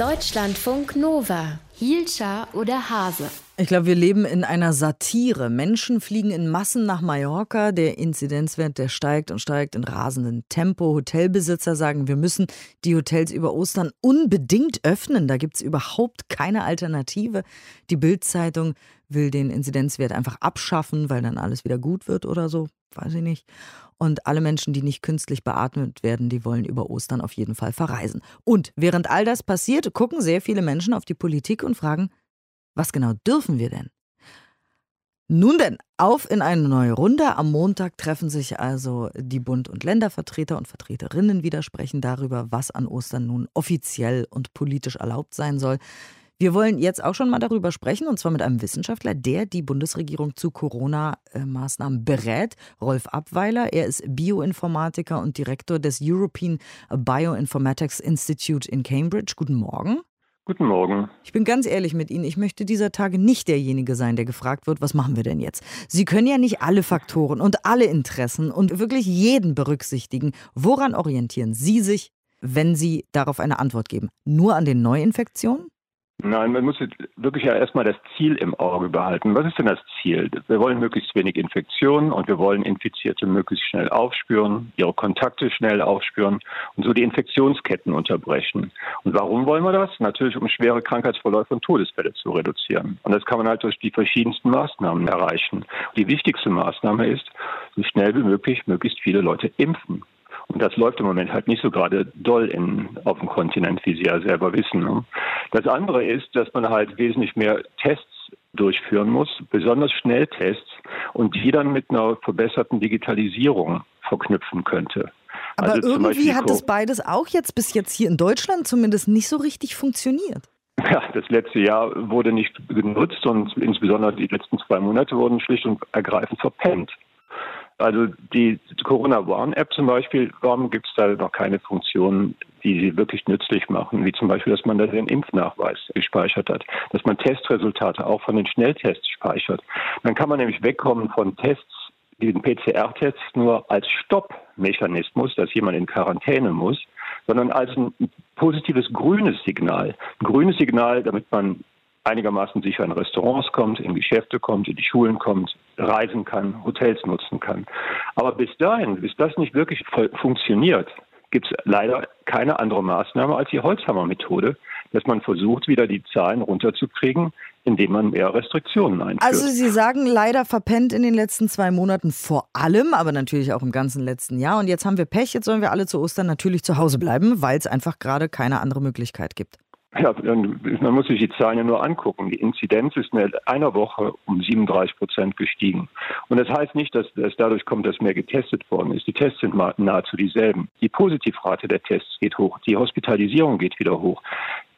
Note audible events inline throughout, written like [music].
Deutschlandfunk Nova. Hielscher oder Hase? Ich glaube, wir leben in einer Satire. Menschen fliegen in Massen nach Mallorca. Der Inzidenzwert, der steigt und steigt in rasendem Tempo. Hotelbesitzer sagen, wir müssen die Hotels über Ostern unbedingt öffnen. Da gibt es überhaupt keine Alternative. Die Bildzeitung will den Inzidenzwert einfach abschaffen, weil dann alles wieder gut wird oder so. Weiß ich nicht. Und alle Menschen, die nicht künstlich beatmet werden, die wollen über Ostern auf jeden Fall verreisen. Und während all das passiert, gucken sehr viele Menschen auf die Politik und fragen, was genau dürfen wir denn? Nun denn, auf in eine neue Runde. Am Montag treffen sich also die Bund- und Ländervertreter und Vertreterinnen wieder, sprechen darüber, was an Ostern nun offiziell und politisch erlaubt sein soll. Wir wollen jetzt auch schon mal darüber sprechen, und zwar mit einem Wissenschaftler, der die Bundesregierung zu Corona-Maßnahmen berät, Rolf Abweiler. Er ist Bioinformatiker und Direktor des European Bioinformatics Institute in Cambridge. Guten Morgen. Guten Morgen. Ich bin ganz ehrlich mit Ihnen. Ich möchte dieser Tage nicht derjenige sein, der gefragt wird, was machen wir denn jetzt? Sie können ja nicht alle Faktoren und alle Interessen und wirklich jeden berücksichtigen. Woran orientieren Sie sich, wenn Sie darauf eine Antwort geben? Nur an den Neuinfektionen? Nein, man muss wirklich ja erstmal das Ziel im Auge behalten. Was ist denn das Ziel? Wir wollen möglichst wenig Infektionen und wir wollen Infizierte möglichst schnell aufspüren, ihre Kontakte schnell aufspüren und so die Infektionsketten unterbrechen. Und warum wollen wir das? Natürlich, um schwere Krankheitsverläufe und Todesfälle zu reduzieren. Und das kann man halt durch die verschiedensten Maßnahmen erreichen. Die wichtigste Maßnahme ist, so schnell wie möglich möglichst viele Leute impfen. Und das läuft im Moment halt nicht so gerade doll in, auf dem Kontinent, wie Sie ja selber wissen. Ne? Das andere ist, dass man halt wesentlich mehr Tests durchführen muss, besonders Schnelltests, und die dann mit einer verbesserten Digitalisierung verknüpfen könnte. Aber also irgendwie hat das beides auch jetzt bis jetzt hier in Deutschland zumindest nicht so richtig funktioniert. Ja, das letzte Jahr wurde nicht genutzt und insbesondere die letzten zwei Monate wurden schlicht und ergreifend verpennt. Also die Corona-Warn-App zum Beispiel, warum gibt es da noch keine Funktionen, die sie wirklich nützlich machen, wie zum Beispiel, dass man da den Impfnachweis gespeichert hat, dass man Testresultate auch von den Schnelltests speichert. Dann kann man nämlich wegkommen von Tests, diesen PCR-Tests nur als Stoppmechanismus, dass jemand in Quarantäne muss, sondern als ein positives grünes Signal. Ein grünes Signal, damit man einigermaßen sicher in Restaurants kommt, in Geschäfte kommt, in die Schulen kommt, reisen kann, Hotels nutzen kann. Aber bis dahin, bis das nicht wirklich funktioniert, gibt es leider keine andere Maßnahme als die Holzhammer-Methode, dass man versucht, wieder die Zahlen runterzukriegen, indem man mehr Restriktionen einführt. Also Sie sagen leider verpennt in den letzten zwei Monaten vor allem, aber natürlich auch im ganzen letzten Jahr. Und jetzt haben wir Pech, jetzt sollen wir alle zu Ostern natürlich zu Hause bleiben, weil es einfach gerade keine andere Möglichkeit gibt. Ja, man muss sich die Zahlen ja nur angucken. Die Inzidenz ist in einer Woche um 37 Prozent gestiegen. Und das heißt nicht, dass es dadurch kommt, dass mehr getestet worden ist. Die Tests sind nahezu dieselben. Die Positivrate der Tests geht hoch. Die Hospitalisierung geht wieder hoch.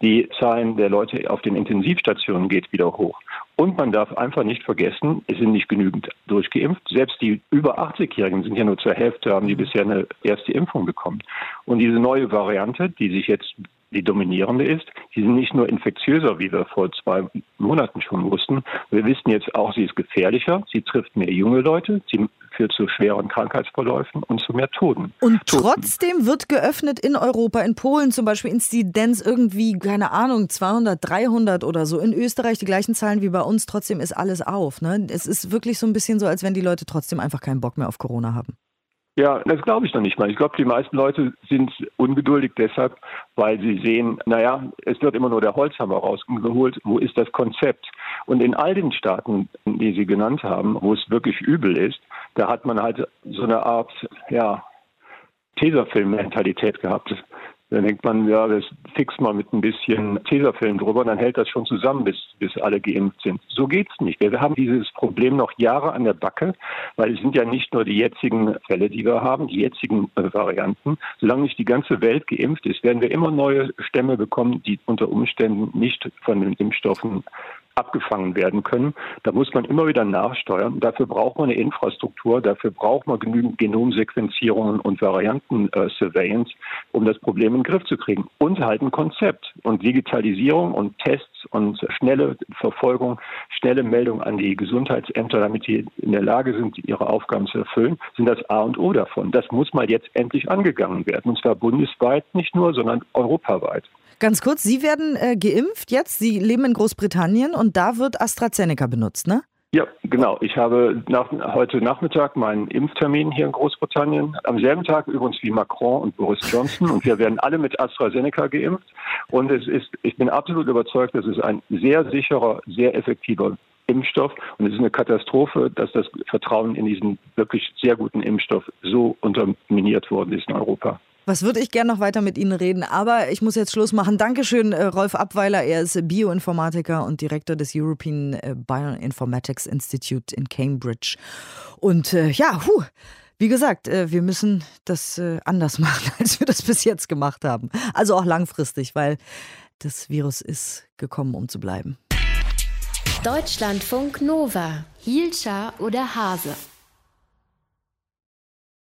Die Zahlen der Leute auf den Intensivstationen geht wieder hoch. Und man darf einfach nicht vergessen, es sind nicht genügend durchgeimpft. Selbst die über 80-Jährigen sind ja nur zur Hälfte, haben die bisher eine erste Impfung bekommen. Und diese neue Variante, die sich jetzt die dominierende ist. Sie sind nicht nur infektiöser, wie wir vor zwei Monaten schon wussten. Wir wissen jetzt auch, sie ist gefährlicher. Sie trifft mehr junge Leute. Sie führt zu schweren Krankheitsverläufen und zu mehr Toten. Und trotzdem wird geöffnet in Europa, in Polen zum Beispiel Inzidenz irgendwie, keine Ahnung, 200, 300 oder so. In Österreich die gleichen Zahlen wie bei uns. Trotzdem ist alles auf. Ne? Es ist wirklich so ein bisschen so, als wenn die Leute trotzdem einfach keinen Bock mehr auf Corona haben. Ja, das glaube ich noch nicht mal. Ich glaube, die meisten Leute sind ungeduldig deshalb, weil sie sehen, naja, es wird immer nur der Holzhammer rausgeholt. Wo ist das Konzept? Und in all den Staaten, die Sie genannt haben, wo es wirklich übel ist, da hat man halt so eine Art, ja, Tesafilm-Mentalität gehabt. Dann denkt man, ja, das fix mal mit ein bisschen Tesafilm drüber, dann hält das schon zusammen, bis, bis alle geimpft sind. So geht's nicht. Wir haben dieses Problem noch Jahre an der Backe, weil es sind ja nicht nur die jetzigen Fälle, die wir haben, die jetzigen äh, Varianten. Solange nicht die ganze Welt geimpft ist, werden wir immer neue Stämme bekommen, die unter Umständen nicht von den Impfstoffen abgefangen werden können. Da muss man immer wieder nachsteuern. Dafür braucht man eine Infrastruktur, dafür braucht man genügend Genomsequenzierungen und Varianten-Surveillance, um das Problem in den Griff zu kriegen. Und halt ein Konzept. Und Digitalisierung und Tests und schnelle Verfolgung, schnelle Meldung an die Gesundheitsämter, damit sie in der Lage sind, ihre Aufgaben zu erfüllen, sind das A und O davon. Das muss mal jetzt endlich angegangen werden. Und zwar bundesweit nicht nur, sondern europaweit. Ganz kurz, Sie werden äh, geimpft jetzt. Sie leben in Großbritannien und da wird AstraZeneca benutzt, ne? Ja, genau. Ich habe nach, heute Nachmittag meinen Impftermin hier in Großbritannien. Am selben Tag übrigens wie Macron und Boris Johnson. Und wir werden alle mit AstraZeneca geimpft. Und es ist, ich bin absolut überzeugt, dass es ein sehr sicherer, sehr effektiver Impfstoff. Und es ist eine Katastrophe, dass das Vertrauen in diesen wirklich sehr guten Impfstoff so unterminiert worden ist in Europa. Was würde ich gerne noch weiter mit Ihnen reden, aber ich muss jetzt Schluss machen. Dankeschön, äh, Rolf Abweiler. Er ist Bioinformatiker und Direktor des European äh, Bioinformatics Institute in Cambridge. Und äh, ja, puh, wie gesagt, äh, wir müssen das anders [laughs] machen, als wir das bis jetzt gemacht haben. Also auch langfristig, weil das Virus ist gekommen, um zu bleiben. Deutschlandfunk Nova. Hielscher oder Hase?